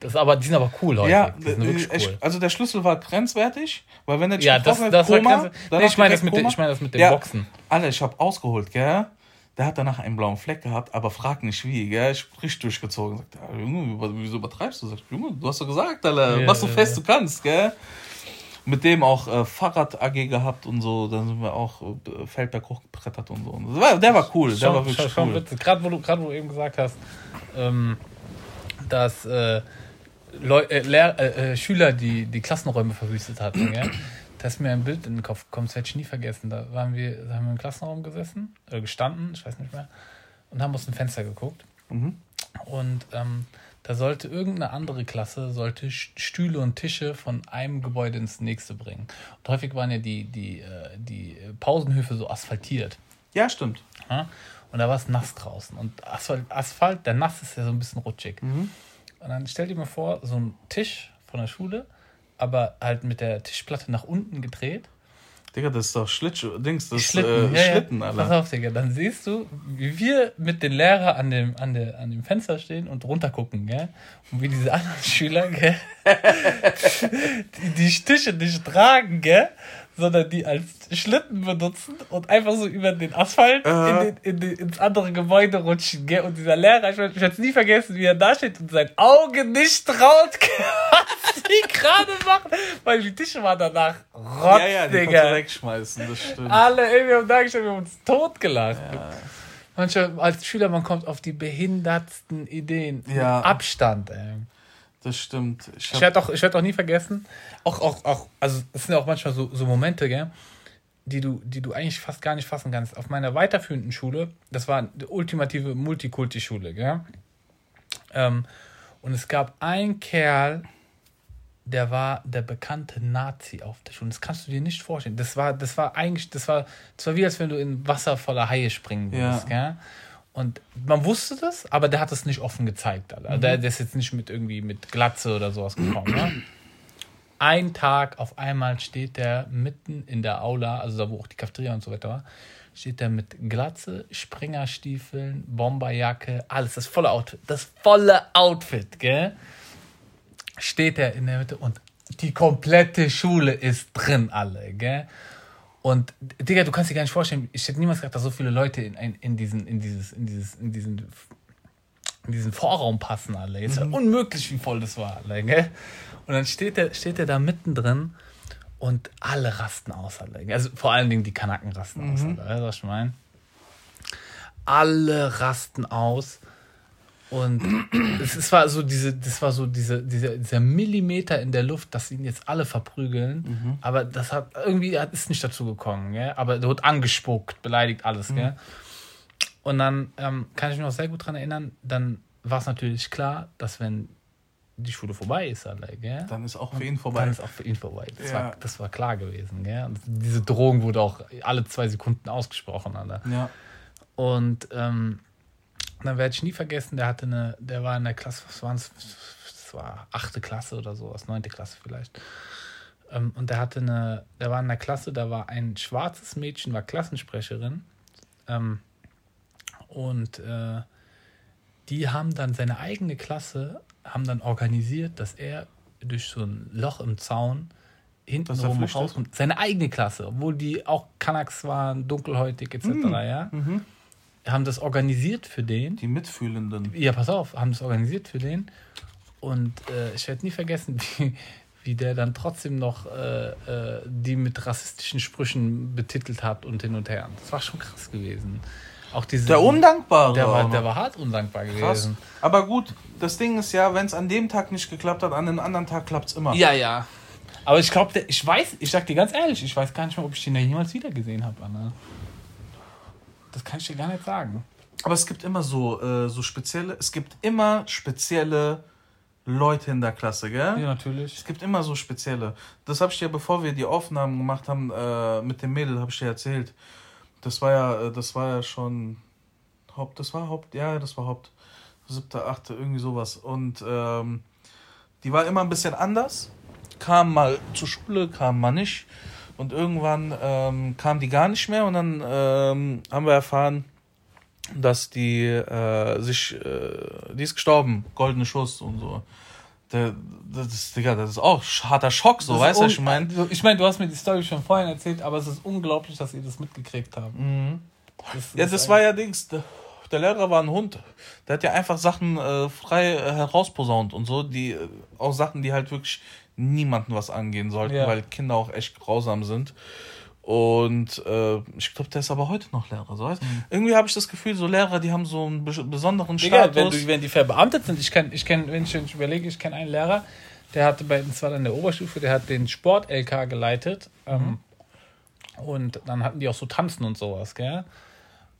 Das aber, die sind aber cool heute. Ja, die sind wirklich äh, cool. also der Schlüssel war grenzwertig, weil wenn er dich Ja, das- das hat, war Koma, grenzwertig. Nee, ich meine das mit dem- Koma. ich meine das mit dem Boxen. Alter, ich habe ausgeholt, gell? Der hat danach einen blauen Fleck gehabt, aber frag nicht wie, gell? Ich hab richtig durchgezogen. Sagt, ja, Junge, wieso übertreibst du? Sagt, Junge, du hast doch gesagt, Alter, Ja, was so fest ja. du kannst, gell? Mit dem auch äh, Fahrrad AG gehabt und so, dann sind wir auch äh, Feldberg hochgebrettert und so. Und war, der war cool, der Schon- war wirklich schon- cool. Gerade wo, du- gerade wo du eben gesagt hast, ähm, dass äh, Leu äh, äh, äh, Schüler die, die Klassenräume verwüstet hatten, gell? Da ist mir ein Bild in den Kopf gekommen, das werde ich nie vergessen. Da waren wir, da haben wir im Klassenraum gesessen, äh, gestanden, ich weiß nicht mehr, und haben aus dem Fenster geguckt. Mhm. Und ähm, da sollte irgendeine andere Klasse sollte Stühle und Tische von einem Gebäude ins nächste bringen. Und häufig waren ja die, die, äh, die Pausenhöfe so asphaltiert. Ja, stimmt. Und da war es nass draußen. Und Asphalt, Asphalt, der nass ist ja so ein bisschen rutschig. Mhm. Und dann stell dir mal vor, so ein Tisch von der Schule, aber halt mit der Tischplatte nach unten gedreht. Digga, das ist doch Schlittschuh, Dings, das ist Schlitten, äh, ja, ja. Schlitten, Pass Alter. auf, Digga, dann siehst du, wie wir mit den Lehrern an dem, an, der, an dem Fenster stehen und runtergucken, gell? Und wie diese anderen Schüler, gell? die, die Tische nicht tragen, gell? Sondern die als Schlitten benutzen und einfach so über den Asphalt in den, in den, ins andere Gebäude rutschen, gell? Und dieser Lehrer, ich, ich werde es nie vergessen, wie er da steht und sein Auge nicht traut, was die gerade machen, weil die Tische waren danach rot, Ja, ja, die Digga. wegschmeißen, das stimmt. Alle, ey, wir haben da wir haben uns totgelacht. Manchmal als Schüler, man kommt auf die behindertsten Ideen. Ja. Mit Abstand, ey. Das stimmt. Ich Ich werde auch, ich werd auch nie vergessen, auch, auch, auch, also es sind ja auch manchmal so, so Momente, gell, die du, die du eigentlich fast gar nicht fassen kannst. Auf meiner weiterführenden Schule, das war die ultimative Multikulti-Schule, gell, ähm, und es gab einen Kerl, der war der bekannte Nazi auf der Schule. Das kannst du dir nicht vorstellen. Das war, das war eigentlich, das war, das war wie als wenn du in Wasser voller Haie springen würdest, gell? Und man wusste das, aber der hat es nicht offen gezeigt. Alter. Der, der ist jetzt nicht mit irgendwie mit Glatze oder sowas gekommen. Ne? Ein Tag auf einmal steht der mitten in der Aula, also da wo auch die Cafeteria und so weiter war, steht der mit Glatze, Springerstiefeln, Bomberjacke, alles, das volle Outfit, das volle Outfit, gell? Steht er in der Mitte und die komplette Schule ist drin, alle, gell? Und Digga, du kannst dir gar nicht vorstellen, ich hätte niemals gedacht, dass so viele Leute in, in, in diesen, in dieses, in dieses, in diesen, in diesen Vorraum passen, alle. Jetzt war unmöglich, wie voll das war, alle, gell? Und dann steht er, steht er da mittendrin und alle rasten aus, alle. Also vor allen Dingen die Kanaken rasten aus, alle. Weißt du, was ich meine? Alle rasten aus. Und es, war so diese, das war so diese, diese, dieser Millimeter in der Luft, dass ihn jetzt alle verprügeln. Aber das hat irgendwie hat, ist nicht dazu gekommen, gell? Aber der wird angespuckt, beleidigt, alles, gell? Und dann ähm, kann ich mich noch sehr gut dran erinnern, dann war es natürlich klar, dass wenn die Schule vorbei ist, alle, gell? dann ist auch für ihn vorbei. Dann ist auch für ihn vorbei. Das, Ja. war, das war klar gewesen, gell? Und diese Drohung wurde auch alle zwei Sekunden ausgesprochen, alle. Ja. Und ähm, dann werde ich nie vergessen, der hatte eine, der war in der Klasse, was waren es? Das war achte Klasse oder so, aus neunte Klasse vielleicht. Ähm, und der hatte eine, der war in der Klasse, da war ein schwarzes Mädchen, war Klassensprecherin. Ähm, und äh, die haben dann seine eigene Klasse, haben dann organisiert, dass er durch so ein Loch im Zaun hinten Dass rum flüchtet? rauskommt. Seine eigene Klasse, obwohl die auch Kanaks waren, dunkelhäutig etc. Ja, Mhm. Haben das organisiert für den. Die Mitfühlenden. Ja, pass auf, haben das organisiert für den. Und äh, ich werde nie vergessen, wie, wie der dann trotzdem noch äh, äh, die mit rassistischen Sprüchen betitelt hat und hin und her. Das war schon krass gewesen. Auch diese, Der Undankbare. Der war, der war hart undankbar Krass. gewesen. Aber gut, das Ding ist ja, wenn es an dem Tag nicht geklappt hat, an einem anderen Tag klappt es immer. Ja, ja. Aber ich glaube, ich weiß, ich sag dir ganz ehrlich, ich weiß gar nicht mehr, ob ich den da jemals wieder gesehen habe, Anna. Das kann ich dir gar nicht sagen. Aber es gibt immer so, äh, so spezielle, es gibt immer spezielle Leute in der Klasse, gell? Ja, natürlich. Es gibt immer so spezielle. Das habe ich dir, bevor wir die Aufnahmen gemacht haben äh, mit dem Mädel, habe ich dir erzählt. Das war ja, äh, das war ja schon Haupt, das war Haupt, ja, das war Haupt. Siebte, achte, irgendwie sowas. Und ähm, die war immer ein bisschen anders. Kam mal zur Schule, kam mal nicht. Und irgendwann ähm, kam die gar nicht mehr. Und dann ähm, haben wir erfahren, dass die äh, sich, äh, die ist gestorben, goldene Schuss und so. Der, das, ist, Digga, das ist auch harter Schock, so, weißt du, was ich meine? Ich meine, du hast mir die Story schon vorhin erzählt, aber es ist unglaublich, dass ihr das mitgekriegt habt. Mhm. Das ja, das war ja Dings, der, der, Lehrer war ein Hund. Der hat ja einfach Sachen äh, frei äh, herausposaunt und so, die, äh, auch Sachen, die halt wirklich niemanden was angehen sollten, ja. weil Kinder auch echt grausam sind. Und äh, ich glaube, der ist aber heute noch Lehrer. So weißt? Mhm. Irgendwie habe ich das Gefühl, so Lehrer, die haben so einen besonderen Status. Wenn, du, wenn die verbeamtet sind, ich kenne, ich kenn, wenn ich, wenn ich überlege, ich kenne einen Lehrer, der hatte bei uns war dann der Oberstufe, der hat den Sport-LK geleitet. Ähm, mhm. und dann hatten die auch so Tanzen und sowas, gell?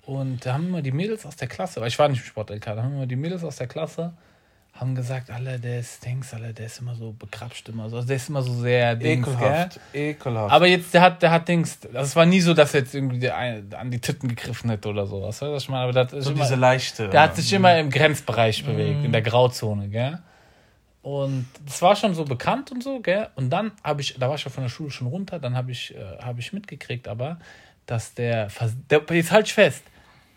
Und da haben immer die Mädels aus der Klasse, weil ich war nicht im Sport-LK, da haben immer die Mädels aus der Klasse haben gesagt, alle, der ist Dings, alle, der ist immer so bekrapscht immer so. Also der ist immer so sehr Dings, ekelhaft, gell? ekelhaft. Aber jetzt, der hat, der hat Dings, das also war nie so, dass er jetzt irgendwie der, an die Titten gegriffen hätte oder sowas. Weißt du, ich meine? Aber das ist so immer, diese leichte. Der hat sich mhm. immer im Grenzbereich bewegt, mhm. in der Grauzone, gell? Und das war schon so bekannt und so, gell? Und dann habe ich, da war ich ja von der Schule schon runter, dann habe ich, äh, hab ich mitgekriegt, aber, dass der, der, jetzt halt fest,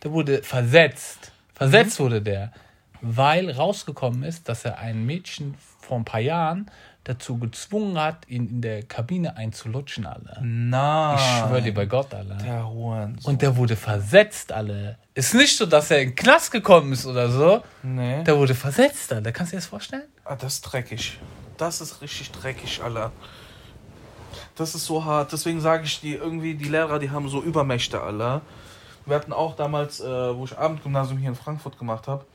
der wurde versetzt. Versetzt mhm. wurde der weil rausgekommen ist, dass er ein Mädchen vor ein paar Jahren dazu gezwungen hat, ihn in der Kabine einzulutschen, alle. Nein. Ich schwöre dir bei Gott, alle. Der Hurensohn. Und der wurde versetzt, alle. Ist nicht so, dass er in den Knast gekommen ist oder so. Nee. Der wurde versetzt, alle. Kannst du dir das vorstellen? Ah, das ist dreckig. Das ist richtig dreckig, alle. Das ist so hart. Deswegen sage ich, die irgendwie, die Lehrer, die haben so Übermächte, alle. Wir hatten auch damals, äh, wo ich Abendgymnasium hier in Frankfurt gemacht habe,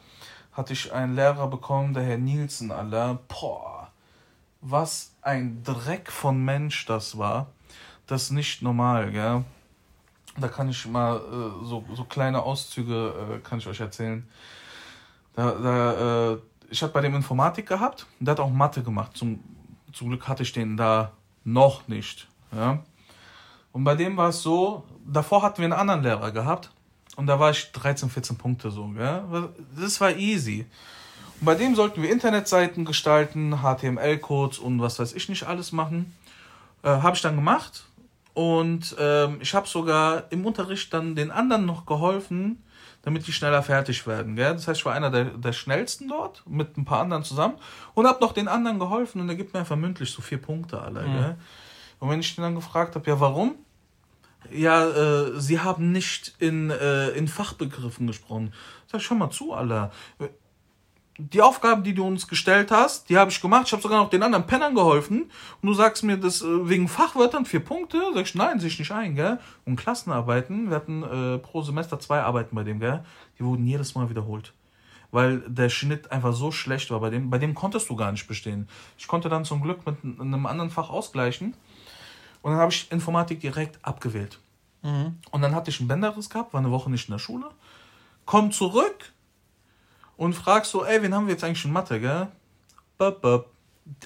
hatte ich einen Lehrer bekommen, der Herr Nielsen, Alter. Boah, was ein Dreck von Mensch das war. Das ist nicht normal, gell? Da kann ich mal äh, so, so kleine Auszüge äh, kann ich euch erzählen. Da, da, äh, ich hatte bei dem Informatik gehabt der hat auch Mathe gemacht. Zum, zum Glück hatte ich den da noch nicht. Ja? Und bei dem war es so, davor hatten wir einen anderen Lehrer gehabt, und da war ich 13, 14 Punkte so. Gell? Das war easy. Und bei dem sollten wir Internetseiten gestalten, HTML-Codes und was weiß ich nicht alles machen. Äh, habe ich dann gemacht. Und ähm, ich habe sogar im Unterricht dann den anderen noch geholfen, damit die schneller fertig werden. Gell? Das heißt, ich war einer der, der schnellsten dort mit ein paar anderen zusammen und habe noch den anderen geholfen und er gibt mir einfach mündlich so vier Punkte alle. Mhm. Gell? Und wenn ich den dann gefragt habe, ja warum, ja, äh, sie haben nicht in, äh, in Fachbegriffen gesprochen. Sag, schau mal zu, Alter. Die Aufgaben, die du uns gestellt hast, die habe ich gemacht. Ich habe sogar noch den anderen Pennern geholfen. Und du sagst mir das äh, wegen Fachwörtern vier Punkte. Sag ich, nein, sehe ich nicht ein, gell? Und Klassenarbeiten, wir hatten äh, pro Semester zwei Arbeiten bei dem, gell? Die wurden jedes Mal wiederholt. Weil der Schnitt einfach so schlecht war bei dem. Bei dem konntest du gar nicht bestehen. Ich konnte dann zum Glück mit einem anderen Fach ausgleichen. Und dann habe ich Informatik direkt abgewählt. Mhm. Und dann hatte ich einen Bänderriss gehabt, war eine Woche nicht in der Schule. Komm zurück und frag so, ey, wen haben wir jetzt eigentlich in Mathe, gell? Böp, böp.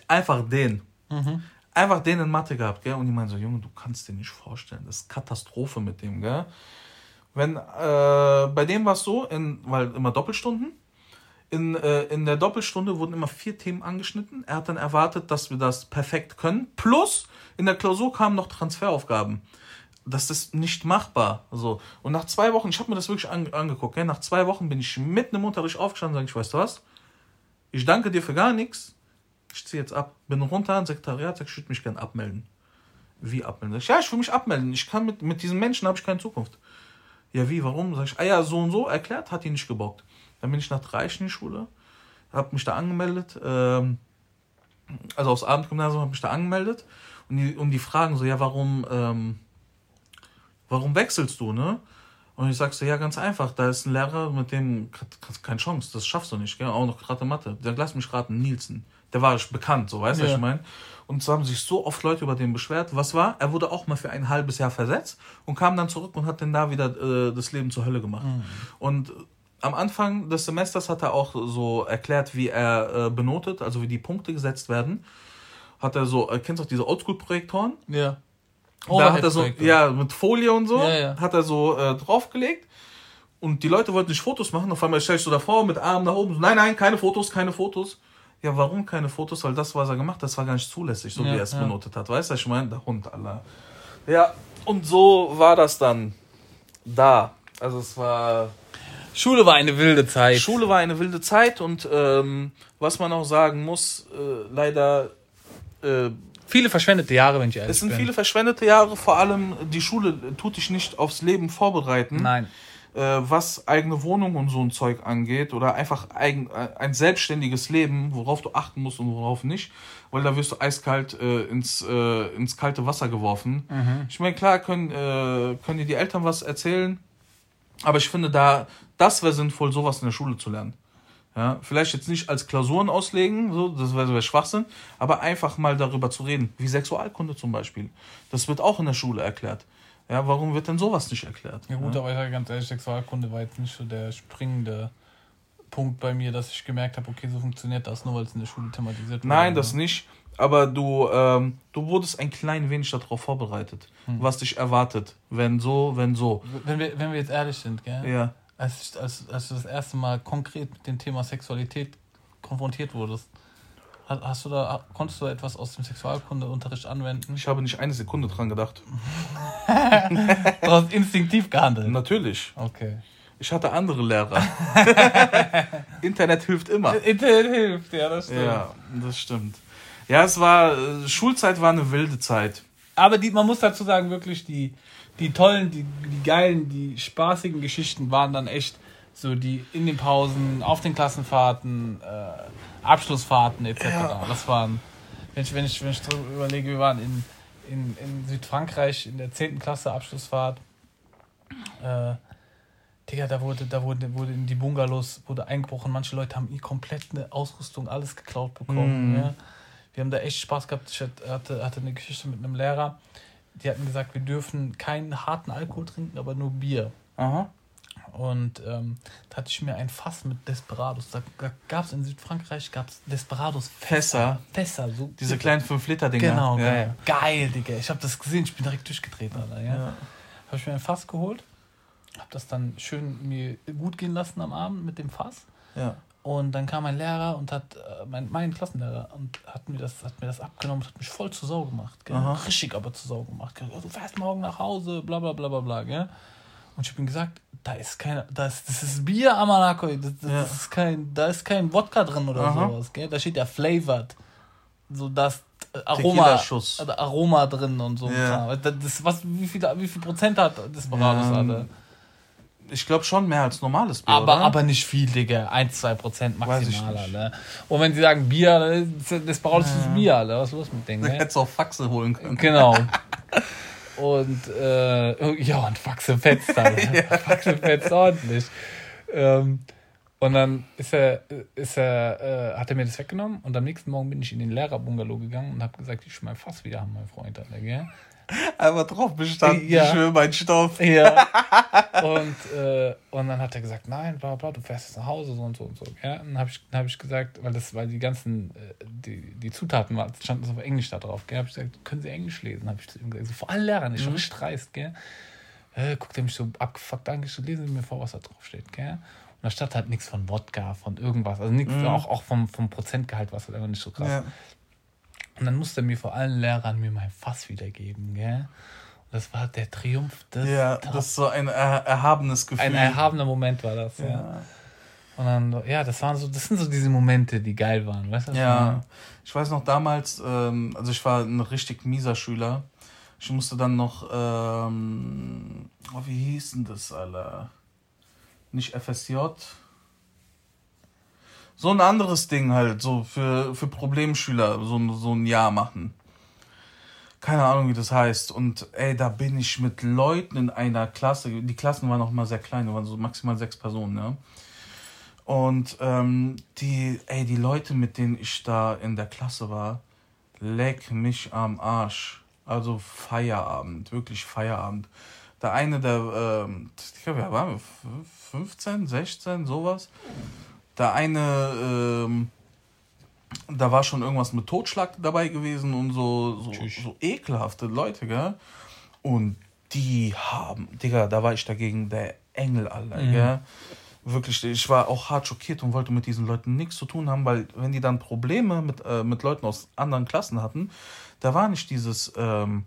Einfach den. Mhm. Einfach den in Mathe gehabt, gell? Und die meinen so, Junge, du kannst dir nicht vorstellen, das ist Katastrophe mit dem, gell? Wenn, äh, bei dem war es so, in, weil immer Doppelstunden, in, äh, in der Doppelstunde wurden immer vier Themen angeschnitten. Er hat dann erwartet, dass wir das perfekt können. Plus, in der Klausur kamen noch Transferaufgaben. Das ist nicht machbar. So. Und nach zwei Wochen, ich habe mir das wirklich an, angeguckt, gell? nach zwei Wochen bin ich mitten im Unterricht aufgestanden und sage, ich weißt du was? Ich danke dir für gar nichts. Ich ziehe jetzt ab. Bin runter ans Sekretariat, sag, ich würde mich gerne abmelden. Wie abmelden? Sag ich, ja, ich will mich abmelden. Ich kann mit, mit diesen Menschen habe ich keine Zukunft. Ja, wie, warum? Sag ich, ah ja, so und so erklärt, hat ihn nicht gebockt. Dann bin ich nach drei in die Schule, habe mich da angemeldet, ähm, also aufs Abendgymnasium habe mich da angemeldet und die, und die fragen so, ja, warum, ähm, warum wechselst du, ne? Und ich sag so, ja, ganz einfach, da ist ein Lehrer, mit dem, keine Chance, das schaffst du nicht, gell? Auch noch gerade Mathe. Dann lass mich raten, Nielsen. Der war bekannt, so, weißt du, ja. was ich meine? Und so haben sich so oft Leute über den beschwert. Was war? Er wurde auch mal für ein halbes Jahr versetzt und kam dann zurück und hat dann da wieder äh, das Leben zur Hölle gemacht. Mhm. Und am Anfang des Semesters hat er auch so erklärt, wie er äh, benotet, also wie die Punkte gesetzt werden. Hat er so, äh, kennst du auch diese Oldschool-Projektoren? Ja. Da hat er so, ja, mit Folie und so, ja, ja. hat er so äh, draufgelegt. und die Leute wollten nicht Fotos machen. Auf einmal stellst du davor mit Armen nach oben. Nein, nein, keine Fotos, keine Fotos. Ja, warum keine Fotos? Weil das, was er gemacht hat, das war gar nicht zulässig, so ja, wie er es benotet hat. Weißt du, ich meine, der Hund, Allah. Ja, und so war das dann da. Also es war. Schule war eine wilde Zeit. Schule war eine wilde Zeit und ähm, was man auch sagen muss, äh, leider. Äh, viele verschwendete Jahre, wenn ich ehrlich bin. Es sind bin. viele verschwendete Jahre, vor allem die Schule tut dich nicht aufs Leben vorbereiten. Nein. Äh, was eigene Wohnung und so ein Zeug angeht oder einfach eigen, äh, ein selbstständiges Leben, worauf du achten musst und worauf nicht, weil da wirst du eiskalt äh, ins, äh, ins kalte Wasser geworfen. Mhm. Ich meine, klar können, äh, können dir die Eltern was erzählen, aber ich finde, da, das wäre sinnvoll, sowas in der Schule zu lernen. Ja, vielleicht jetzt nicht als Klausuren auslegen, so, das wäre wär Schwachsinn, aber einfach mal darüber zu reden, wie Sexualkunde zum Beispiel. Das wird auch in der Schule erklärt. Ja, warum wird denn sowas nicht erklärt? Ja gut, ja? aber ich sage ganz ehrlich, Sexualkunde war jetzt nicht so der springende Punkt bei mir, dass ich gemerkt habe, okay, so funktioniert das, nur weil es in der Schule thematisiert wurde. Nein, das nicht. Aber du, ähm, du wurdest ein klein wenig darauf vorbereitet, hm. was dich erwartet. Wenn so, wenn so. Wenn wir, wenn wir jetzt ehrlich sind, gell? Ja. Als, als, als du das erste Mal konkret mit dem Thema Sexualität konfrontiert wurdest, hast du da, konntest du etwas aus dem Sexualkundeunterricht anwenden? Ich habe nicht eine Sekunde dran gedacht. du hast instinktiv gehandelt. Natürlich. Okay. Ich hatte andere Lehrer. Internet hilft immer. Internet hilft, ja, das stimmt. Ja, das stimmt. Ja, es war, äh, Schulzeit war eine wilde Zeit. Aber die, man muss dazu sagen, wirklich, die, die tollen, die, die geilen, die spaßigen Geschichten waren dann echt so die in den Pausen, auf den Klassenfahrten, äh, Abschlussfahrten etc. Ja. Das waren, wenn ich, wenn ich, wenn ich überlege, wir waren in, in, in Südfrankreich in der 10. Klasse Abschlussfahrt. Äh, Digga, da wurde, da wurde, wurde in die Bungalows wurde eingebrochen. Manche Leute haben ihr komplett eine Ausrüstung, alles geklaut bekommen. Mm. Ja. Wir haben da echt Spaß gehabt. Ich hatte, hatte eine Geschichte mit einem Lehrer. Die hatten gesagt, wir dürfen keinen harten Alkohol trinken, aber nur Bier. Aha. Und ähm, da hatte ich mir ein Fass mit Desperados. Da gab es in Südfrankreich gab's Desperados Fässer. Fässer. so diese kleinen 5-Liter-Dinger. Genau, ja. geil. Geil, Digga. Ich habe das gesehen, ich bin direkt durchgedreht. Alter, ja. ja. Habe ich mir ein Fass geholt habe das dann schön mir gut gehen lassen am Abend mit dem Fass. Ja. Und dann kam mein Lehrer und hat, äh, mein, mein Klassenlehrer, und hat mir, das, hat mir das abgenommen und hat mich voll zu Sau gemacht. Gell? Richtig aber zu Sau gemacht. Gell? Du fährst morgen nach Hause, bla bla bla bla bla. Gell? Und ich habe ihm gesagt, da ist kein, da ist, das ist Bier Amanako, das, das ja. ist kein, da ist kein Wodka drin oder Aha. sowas. Gell? Da steht ja flavored. So das Aroma, Aroma drin und so. Ja. Das, was, wie, viel, wie viel Prozent hat das Barados ja. alle? Ich glaube schon mehr als normales Bier. Aber, oder? aber nicht viel, Digga. 1, 2 Prozent maximal. Ne? Und wenn sie sagen Bier, das braucht ja. ist Bier, ne? was ist los mit denen? Ne? Hättest auch Faxe holen können. Genau. Und äh, ja, und Faxe fetzt dann. ja. Faxe fetzt ordentlich. Ähm, und dann ist er, ist er, äh, hat er mir das weggenommen und am nächsten Morgen bin ich in den Lehrerbungalow gegangen und habe gesagt, ich will mein Fass wieder haben, mein Freund. Alter, gell? Einfach drauf bestanden, ja. ich will meinen Stoff. Ja. Und, äh, und dann hat er gesagt, nein, bla bla, du fährst jetzt nach Hause, so und so und so. Ja, und dann habe ich, hab ich gesagt, weil das, weil die ganzen, äh, die, die Zutaten waren, standen so auf Englisch da drauf, gell, habe ich gesagt, können Sie Englisch lesen? Habe ich zu ihm gesagt, so, vor allen Lehrern, ich mhm. richtig dreist, gell. Äh, guckt er mich so abgefuckt an, so, lesen Sie mir vor, was da drauf steht, gell. Und da stand halt nichts von Wodka, von irgendwas, also nichts, mhm. auch, auch vom, vom Prozentgehalt war es halt einfach nicht so krass. Ja. Und dann musste er mir vor allen Lehrern mir mein Fass wiedergeben, gell? Und das war der Triumph des Ja, das ist so ein er erhabenes Gefühl. Ein erhabener Moment war das, ja. ja. Und dann, ja, das waren so, das sind so diese Momente, die geil waren, weißt du? Ja. Ich weiß noch damals, ähm, also ich war ein richtig mieser Schüler. Ich musste dann noch, ähm, oh, wie hieß denn das, Alter? Nicht FSJ, so ein anderes Ding halt, so für, für Problemschüler, so, so ein Jahr machen. Keine Ahnung, wie das heißt. Und ey, da bin ich mit Leuten in einer Klasse, die Klassen waren auch mal sehr klein, da waren so maximal sechs Personen, ja. Und ähm, die, ey, die Leute, mit denen ich da in der Klasse war, leck mich am Arsch. Also Feierabend, wirklich Feierabend. Der eine, der, ähm, ich glaube, wer war 15, 16, sowas. Der eine, ähm, da war schon irgendwas mit Totschlag dabei gewesen und so, so, so ekelhafte Leute, gell? Und die haben, Digga, da war ich dagegen der Engel, Alter, mhm. gell? Wirklich, ich war auch hart schockiert und wollte mit diesen Leuten nichts zu tun haben, weil wenn die dann Probleme mit, äh, mit Leuten aus anderen Klassen hatten, da war nicht dieses, ähm,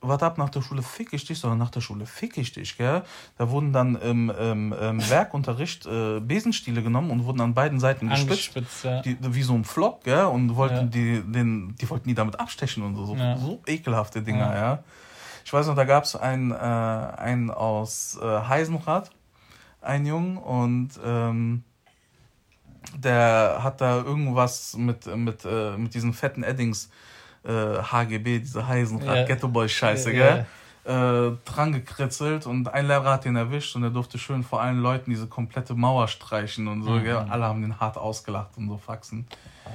warte ab, nach der Schule fick ich dich, sondern nach der Schule fick ich dich, gell? Da wurden dann im, im, im Werkunterricht äh, Besenstiele genommen und wurden an beiden Seiten gespitzt, ja. die, wie so ein Flock, gell? Und wollten ja. die, den, die wollten die damit abstechen und so, so, ja. so ekelhafte Dinger, ja. Ich weiß noch, da gab es einen, äh, einen aus äh, Heisenrad, einen Jungen, und ähm, der hat da irgendwas mit, mit, äh, mit diesen fetten Eddings äh, HGB, diese Heisenrad, yeah. Ghetto Boy Scheiße, gell? Äh, dran gekritzelt und ein Lehrer hat den erwischt und er durfte schön vor allen Leuten diese komplette Mauer streichen und so, mhm. gell? Alle haben den hart ausgelacht und so Faxen. Ah,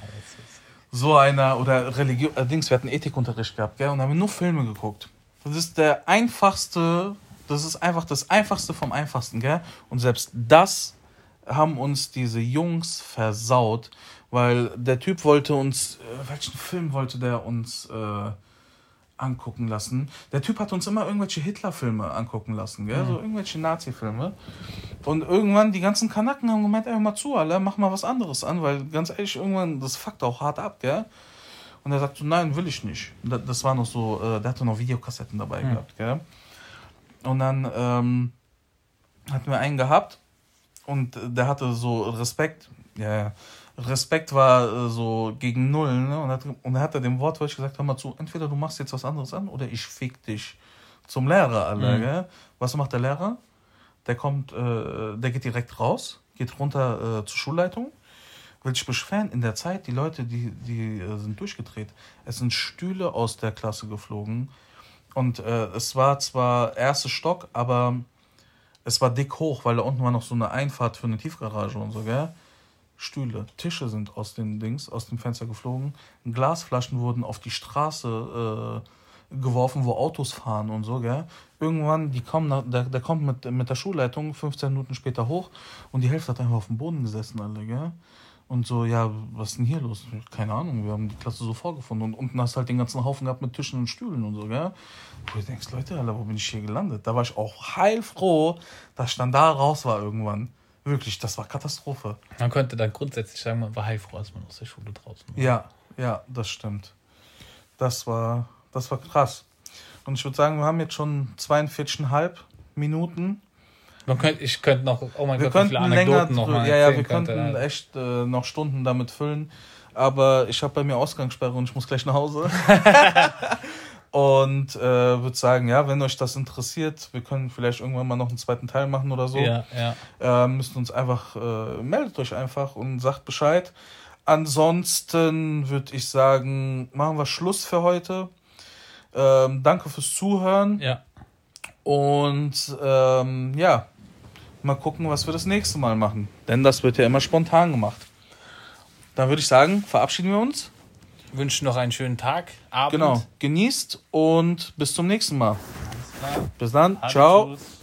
so einer, oder Religion, allerdings, wir hatten Ethikunterricht gehabt, gell? Und haben nur Filme geguckt. Das ist der einfachste, das ist einfach das einfachste vom einfachsten, gell? Und selbst das haben uns diese Jungs versaut, weil der Typ wollte uns, äh, welchen Film wollte der uns äh, angucken lassen? Der Typ hat uns immer irgendwelche Hitler-Filme angucken lassen, gell? Mhm. so irgendwelche Nazi-Filme. Und irgendwann die ganzen Kanaken haben gemeint, ey, mal zu, Alter, mach mal was anderes an, weil ganz ehrlich, irgendwann, das fuckt auch hart ab, gell? Und er sagt so, nein, will ich nicht. Das war noch so, äh, der hatte noch Videokassetten dabei mhm. gehabt, gell? Und dann ähm, hatten wir einen gehabt und der hatte so Respekt, ja, ja Respekt war äh, so gegen null. Ne? Und, hat, und er hat er dem Wortwörtlich gesagt, hör mal zu, entweder du machst jetzt was anderes an oder ich fick dich zum Lehrer, Alter. Mhm. Gell? Was macht der Lehrer? Der kommt, äh, der geht direkt raus, geht runter äh, zur Schulleitung, will sich beschweren. In der Zeit, die Leute, die, die äh, sind durchgedreht. Es sind Stühle aus der Klasse geflogen. Und äh, es war zwar erster Stock, aber es war dick hoch, weil da unten war noch so eine Einfahrt für eine Tiefgarage und so, gell? Stühle, Tische sind aus den Dings, aus dem Fenster geflogen. Glasflaschen wurden auf die Straße äh, geworfen, wo Autos fahren und so, gell. Irgendwann, die kommen nach, der, der kommt mit, mit der Schulleitung 15 Minuten später hoch und die Hälfte hat einfach auf dem Boden gesessen, alle, gell. Und so, ja, was ist denn hier los? Keine Ahnung, wir haben die Klasse so vorgefunden. Und unten hast du halt den ganzen Haufen gehabt mit Tischen und Stühlen und so, gell? Wo du denkst, Leute, Alter, wo bin ich hier gelandet? Da war ich auch heilfroh, dass ich dann da raus war irgendwann. Wirklich, das war Katastrophe. Man könnte dann grundsätzlich sagen, man war heilfroh, als man aus der Schule draußen war. Ja, ja, das stimmt. Das war, das war krass. Und ich würde sagen, wir haben jetzt schon 42,5 Minuten. Man könnte, ich könnte noch, oh mein wir Gott, wie viele Anekdoten noch mal Ja, ja, wir könnte, könnten echt äh, noch Stunden damit füllen. Aber ich habe bei mir Ausgangssperre und ich muss gleich nach Hause. Und äh, würde sagen, ja, wenn euch das interessiert, wir können vielleicht irgendwann mal noch einen zweiten Teil machen oder so. Ja, ja. Äh, müsst uns einfach, äh, meldet euch einfach und sagt Bescheid. Ansonsten würde ich sagen, machen wir Schluss für heute. Ähm, danke fürs Zuhören. Ja. Und ähm, ja, mal gucken, was wir das nächste Mal machen. Denn das wird ja immer spontan gemacht. Dann würde ich sagen, verabschieden wir uns wünschen noch einen schönen Tag, Abend. Genau, genießt und bis zum nächsten Mal. Bis dann, Hallo, ciao. Tschüss.